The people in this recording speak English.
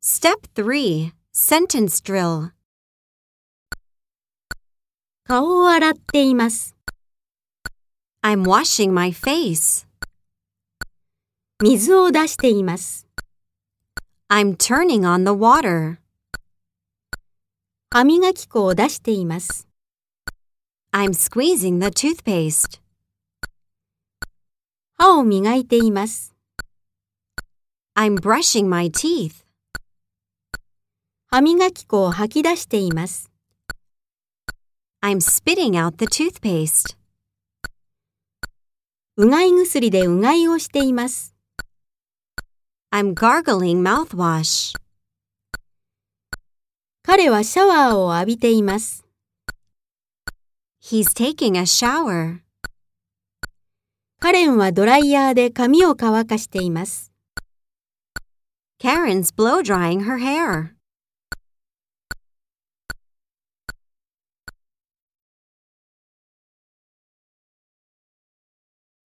Step 3 Sentence Drill 顔を洗っています。 I'm washing my face. 水を出しています。 I'm turning on the water. 歯磨き粉を出しています。 I'm squeezing the toothpaste. 歯を磨いています。 I'm brushing my teeth. 歯磨き粉を吐き出しています。I'm spitting out the toothpaste. うがい薬でうがいをしています。I'm gargling mouthwash. 彼はシャワーを浴びています。He's taking a shower. カレンはドライヤーで髪を乾かしています。Karen's blow drying her hair.